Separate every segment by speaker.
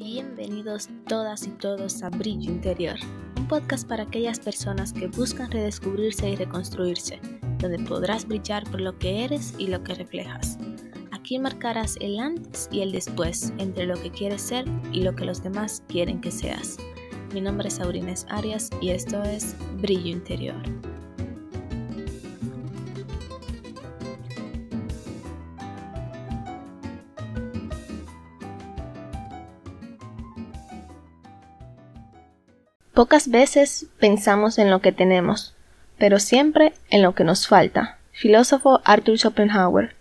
Speaker 1: Bienvenidos todas y todos a Brillo Interior, un podcast para aquellas personas que buscan redescubrirse y reconstruirse, donde podrás brillar por lo que eres y lo que reflejas. Aquí marcarás el antes y el después entre lo que quieres ser y lo que los demás quieren que seas. Mi nombre es Aurines Arias y esto es Brillo Interior. Pocas veces pensamos en lo que tenemos, pero siempre en lo que nos falta. Filósofo Arthur Schopenhauer.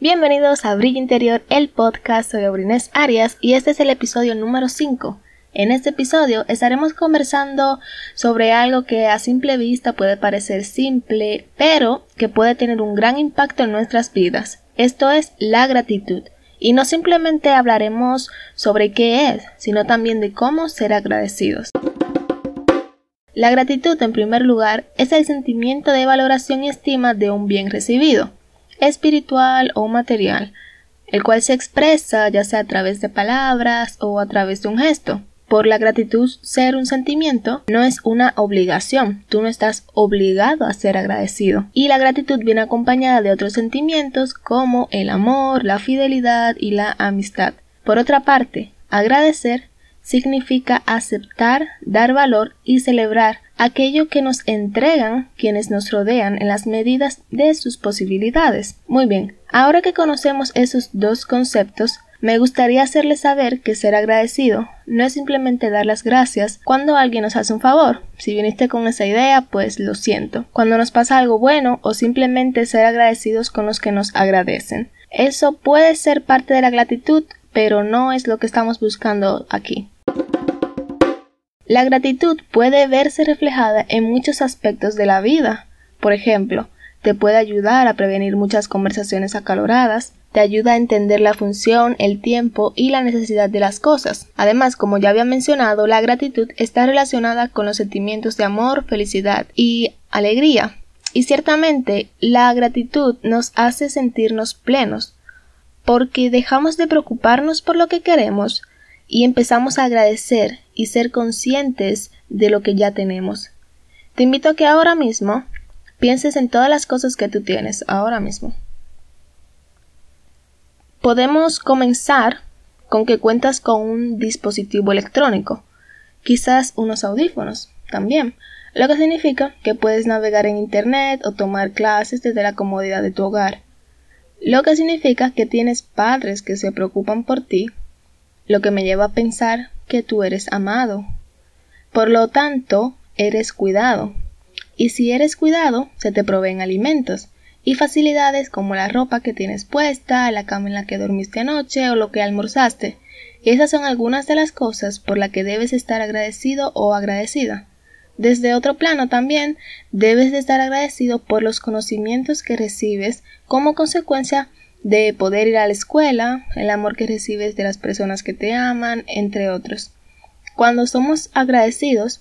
Speaker 1: Bienvenidos a Brillo Interior, el podcast. Soy Aurines Arias y este es el episodio número 5. En este episodio estaremos conversando sobre algo que a simple vista puede parecer simple, pero que puede tener un gran impacto en nuestras vidas. Esto es la gratitud. Y no simplemente hablaremos sobre qué es, sino también de cómo ser agradecidos. La gratitud, en primer lugar, es el sentimiento de valoración y estima de un bien recibido, espiritual o material, el cual se expresa ya sea a través de palabras o a través de un gesto. Por la gratitud ser un sentimiento no es una obligación, tú no estás obligado a ser agradecido. Y la gratitud viene acompañada de otros sentimientos como el amor, la fidelidad y la amistad. Por otra parte, agradecer significa aceptar, dar valor y celebrar aquello que nos entregan quienes nos rodean en las medidas de sus posibilidades. Muy bien, ahora que conocemos esos dos conceptos, me gustaría hacerles saber que ser agradecido no es simplemente dar las gracias cuando alguien nos hace un favor. Si viniste con esa idea, pues lo siento. Cuando nos pasa algo bueno o simplemente ser agradecidos con los que nos agradecen. Eso puede ser parte de la gratitud, pero no es lo que estamos buscando aquí. La gratitud puede verse reflejada en muchos aspectos de la vida. Por ejemplo, te puede ayudar a prevenir muchas conversaciones acaloradas, te ayuda a entender la función, el tiempo y la necesidad de las cosas. Además, como ya había mencionado, la gratitud está relacionada con los sentimientos de amor, felicidad y alegría. Y ciertamente la gratitud nos hace sentirnos plenos, porque dejamos de preocuparnos por lo que queremos y empezamos a agradecer y ser conscientes de lo que ya tenemos. Te invito a que ahora mismo pienses en todas las cosas que tú tienes ahora mismo. Podemos comenzar con que cuentas con un dispositivo electrónico, quizás unos audífonos también, lo que significa que puedes navegar en Internet o tomar clases desde la comodidad de tu hogar, lo que significa que tienes padres que se preocupan por ti, lo que me lleva a pensar que tú eres amado. Por lo tanto, eres cuidado. Y si eres cuidado, se te proveen alimentos, y facilidades como la ropa que tienes puesta, la cama en la que dormiste anoche o lo que almorzaste. Esas son algunas de las cosas por las que debes estar agradecido o agradecida. Desde otro plano también debes de estar agradecido por los conocimientos que recibes como consecuencia de poder ir a la escuela, el amor que recibes de las personas que te aman, entre otros. Cuando somos agradecidos,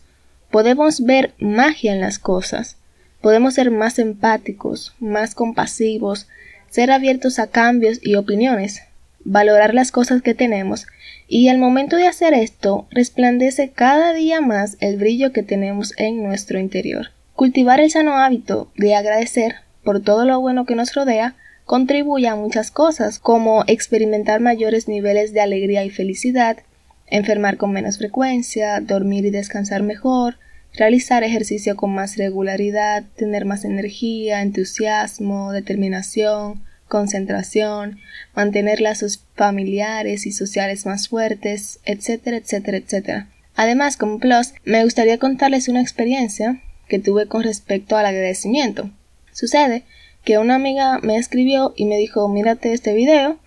Speaker 1: podemos ver magia en las cosas, Podemos ser más empáticos, más compasivos, ser abiertos a cambios y opiniones, valorar las cosas que tenemos y al momento de hacer esto resplandece cada día más el brillo que tenemos en nuestro interior. Cultivar el sano hábito de agradecer por todo lo bueno que nos rodea contribuye a muchas cosas como experimentar mayores niveles de alegría y felicidad, enfermar con menos frecuencia, dormir y descansar mejor, realizar ejercicio con más regularidad, tener más energía, entusiasmo, determinación, concentración, mantener lazos familiares y sociales más fuertes, etcétera, etcétera, etcétera. Además, como plus, me gustaría contarles una experiencia que tuve con respecto al agradecimiento. Sucede que una amiga me escribió y me dijo mírate este video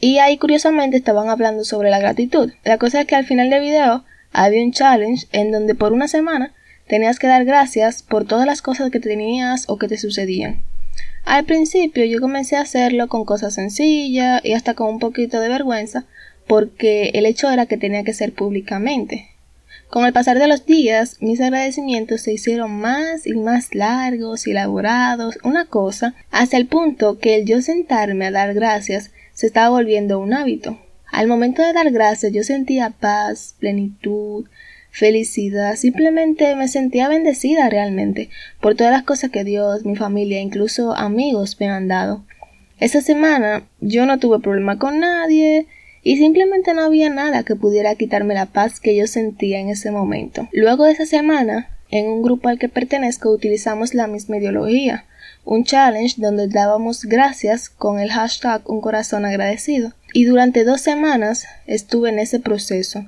Speaker 1: y ahí curiosamente estaban hablando sobre la gratitud. La cosa es que al final del video había un challenge en donde por una semana Tenías que dar gracias por todas las cosas que tenías o que te sucedían. Al principio yo comencé a hacerlo con cosas sencillas y hasta con un poquito de vergüenza porque el hecho era que tenía que ser públicamente. Con el pasar de los días, mis agradecimientos se hicieron más y más largos y elaborados, una cosa, hasta el punto que el yo sentarme a dar gracias se estaba volviendo un hábito. Al momento de dar gracias yo sentía paz, plenitud, felicidad, simplemente me sentía bendecida realmente por todas las cosas que Dios, mi familia, incluso amigos me han dado. Esa semana yo no tuve problema con nadie y simplemente no había nada que pudiera quitarme la paz que yo sentía en ese momento. Luego de esa semana, en un grupo al que pertenezco utilizamos la misma ideología, un challenge donde dábamos gracias con el hashtag un corazón agradecido. Y durante dos semanas estuve en ese proceso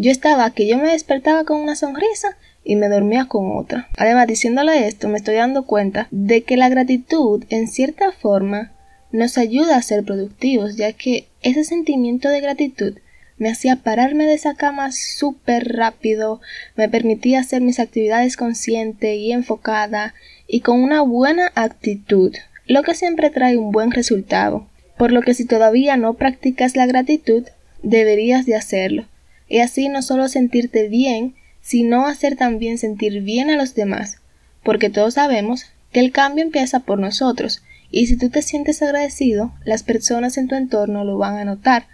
Speaker 1: yo estaba que yo me despertaba con una sonrisa y me dormía con otra. Además, diciéndole esto, me estoy dando cuenta de que la gratitud, en cierta forma, nos ayuda a ser productivos, ya que ese sentimiento de gratitud me hacía pararme de esa cama súper rápido, me permitía hacer mis actividades consciente y enfocada y con una buena actitud, lo que siempre trae un buen resultado. Por lo que si todavía no practicas la gratitud, deberías de hacerlo y así no solo sentirte bien, sino hacer también sentir bien a los demás, porque todos sabemos que el cambio empieza por nosotros, y si tú te sientes agradecido, las personas en tu entorno lo van a notar,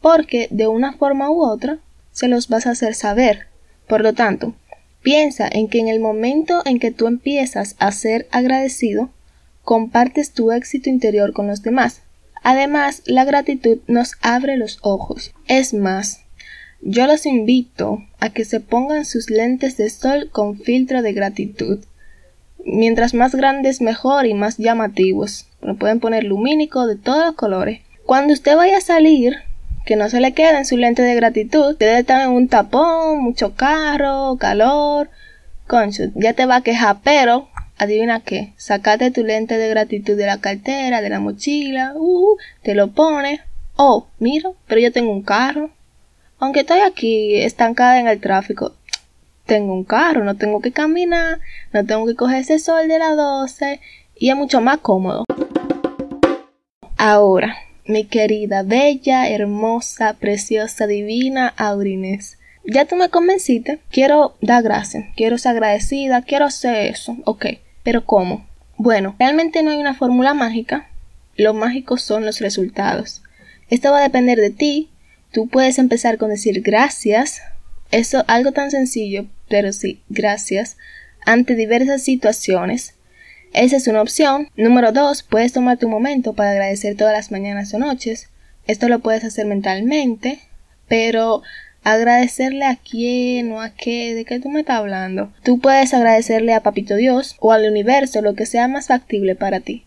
Speaker 1: porque de una forma u otra se los vas a hacer saber. Por lo tanto, piensa en que en el momento en que tú empiezas a ser agradecido, compartes tu éxito interior con los demás. Además, la gratitud nos abre los ojos. Es más, yo los invito a que se pongan sus lentes de sol con filtro de gratitud. Mientras más grandes mejor y más llamativos. Lo pueden poner lumínico de todos los colores. Cuando usted vaya a salir, que no se le queden su lente de gratitud. Usted está en un tapón, mucho carro, calor. Concho, ya te va a quejar, pero adivina qué, sacate tu lente de gratitud de la cartera, de la mochila, uh, te lo pones. Oh, mira, pero yo tengo un carro. Aunque estoy aquí estancada en el tráfico, tengo un carro, no tengo que caminar, no tengo que coger ese sol de las 12 y es mucho más cómodo. Ahora, mi querida, bella, hermosa, preciosa, divina Aurines. Ya tú me convenciste, quiero dar gracias, quiero ser agradecida, quiero hacer eso, ok, pero ¿cómo? Bueno, realmente no hay una fórmula mágica, lo mágico son los resultados. Esto va a depender de ti, Tú puedes empezar con decir gracias, eso algo tan sencillo, pero sí, gracias, ante diversas situaciones. Esa es una opción. Número dos, puedes tomar tu momento para agradecer todas las mañanas o noches. Esto lo puedes hacer mentalmente, pero agradecerle a quién o a qué, de qué tú me estás hablando. Tú puedes agradecerle a Papito Dios o al universo, lo que sea más factible para ti.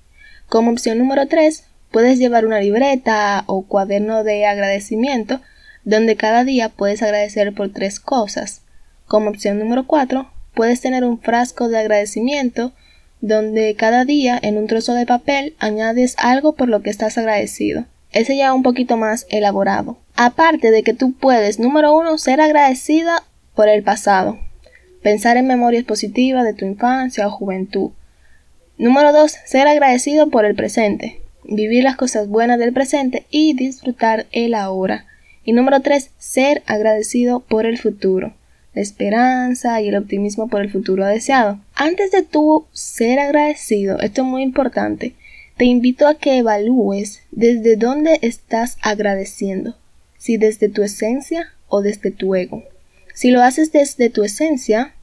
Speaker 1: Como opción número tres, Puedes llevar una libreta o cuaderno de agradecimiento donde cada día puedes agradecer por tres cosas. Como opción número 4, puedes tener un frasco de agradecimiento donde cada día en un trozo de papel añades algo por lo que estás agradecido. Ese ya un poquito más elaborado. Aparte de que tú puedes, número uno, ser agradecida por el pasado. Pensar en memorias positivas de tu infancia o juventud. Número dos, ser agradecido por el presente vivir las cosas buenas del presente y disfrutar el ahora. Y número tres, ser agradecido por el futuro, la esperanza y el optimismo por el futuro deseado. Antes de tú ser agradecido, esto es muy importante, te invito a que evalúes desde dónde estás agradeciendo, si desde tu esencia o desde tu ego. Si lo haces desde tu esencia,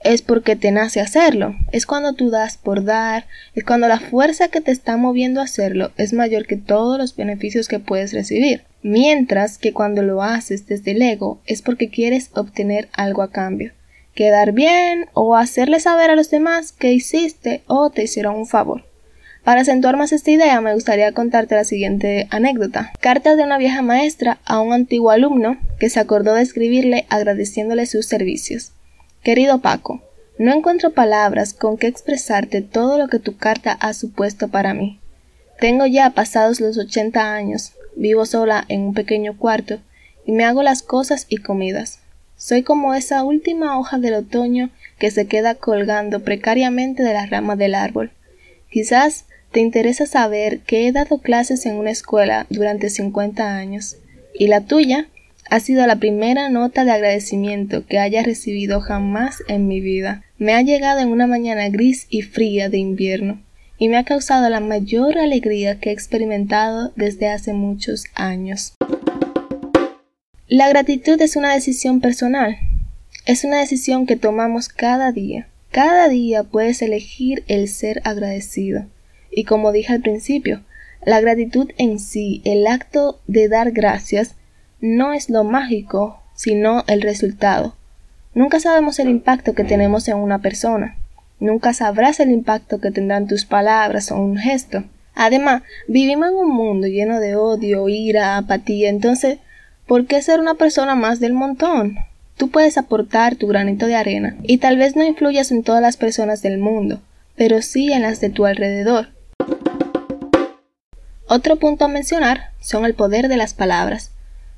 Speaker 1: es porque te nace hacerlo. Es cuando tú das por dar, es cuando la fuerza que te está moviendo a hacerlo es mayor que todos los beneficios que puedes recibir. Mientras que cuando lo haces desde el ego es porque quieres obtener algo a cambio. Quedar bien o hacerle saber a los demás que hiciste o te hicieron un favor. Para acentuar más esta idea me gustaría contarte la siguiente anécdota. Carta de una vieja maestra a un antiguo alumno que se acordó de escribirle agradeciéndole sus servicios. Querido Paco, no encuentro palabras con que expresarte todo lo que tu carta ha supuesto para mí. Tengo ya pasados los ochenta años, vivo sola en un pequeño cuarto y me hago las cosas y comidas. Soy como esa última hoja del otoño que se queda colgando precariamente de las ramas del árbol. Quizás te interesa saber que he dado clases en una escuela durante cincuenta años, y la tuya ha sido la primera nota de agradecimiento que haya recibido jamás en mi vida. Me ha llegado en una mañana gris y fría de invierno, y me ha causado la mayor alegría que he experimentado desde hace muchos años. La gratitud es una decisión personal. Es una decisión que tomamos cada día. Cada día puedes elegir el ser agradecido. Y como dije al principio, la gratitud en sí, el acto de dar gracias, no es lo mágico, sino el resultado. Nunca sabemos el impacto que tenemos en una persona. Nunca sabrás el impacto que tendrán tus palabras o un gesto. Además, vivimos en un mundo lleno de odio, ira, apatía, entonces, ¿por qué ser una persona más del montón? Tú puedes aportar tu granito de arena y tal vez no influyas en todas las personas del mundo, pero sí en las de tu alrededor. Otro punto a mencionar son el poder de las palabras.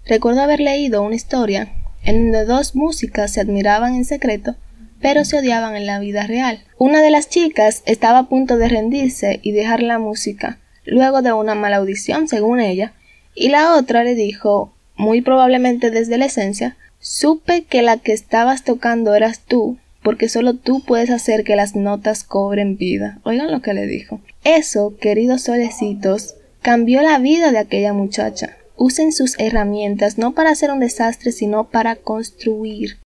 Speaker 1: Recuerdo haber leído una historia en donde dos músicas se admiraban en secreto, pero se odiaban en la vida real. Una de las chicas estaba a punto de rendirse y dejar la música, luego de una mala audición, según ella, y la otra le dijo, muy probablemente desde la esencia, supe que la que estabas tocando eras tú, porque solo tú puedes hacer que las notas cobren vida. Oigan lo que le dijo. Eso, queridos solecitos, cambió la vida de aquella muchacha. Usen sus herramientas no para hacer un desastre, sino para construir.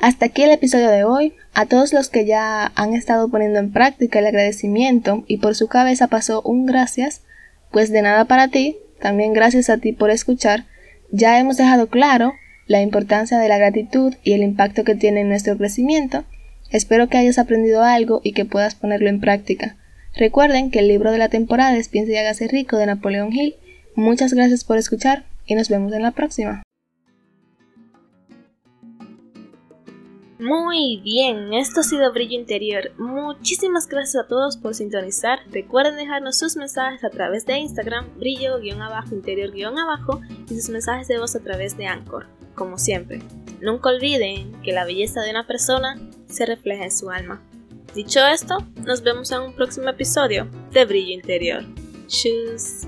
Speaker 1: Hasta aquí el episodio de hoy. A todos los que ya han estado poniendo en práctica el agradecimiento y por su cabeza pasó un gracias, pues de nada para ti, también gracias a ti por escuchar, ya hemos dejado claro la importancia de la gratitud y el impacto que tiene en nuestro crecimiento. Espero que hayas aprendido algo y que puedas ponerlo en práctica. Recuerden que el libro de la temporada es Piensa y hágase rico de Napoleón Hill. Muchas gracias por escuchar y nos vemos en la próxima.
Speaker 2: Muy bien, esto ha sido Brillo Interior. Muchísimas gracias a todos por sintonizar. Recuerden dejarnos sus mensajes a través de Instagram, brillo-interior-abajo y sus mensajes de voz a través de Anchor. Como siempre, nunca olviden que la belleza de una persona se refleja en su alma. Dicho esto, nos vemos en un próximo episodio de Brillo Interior. Tschüss.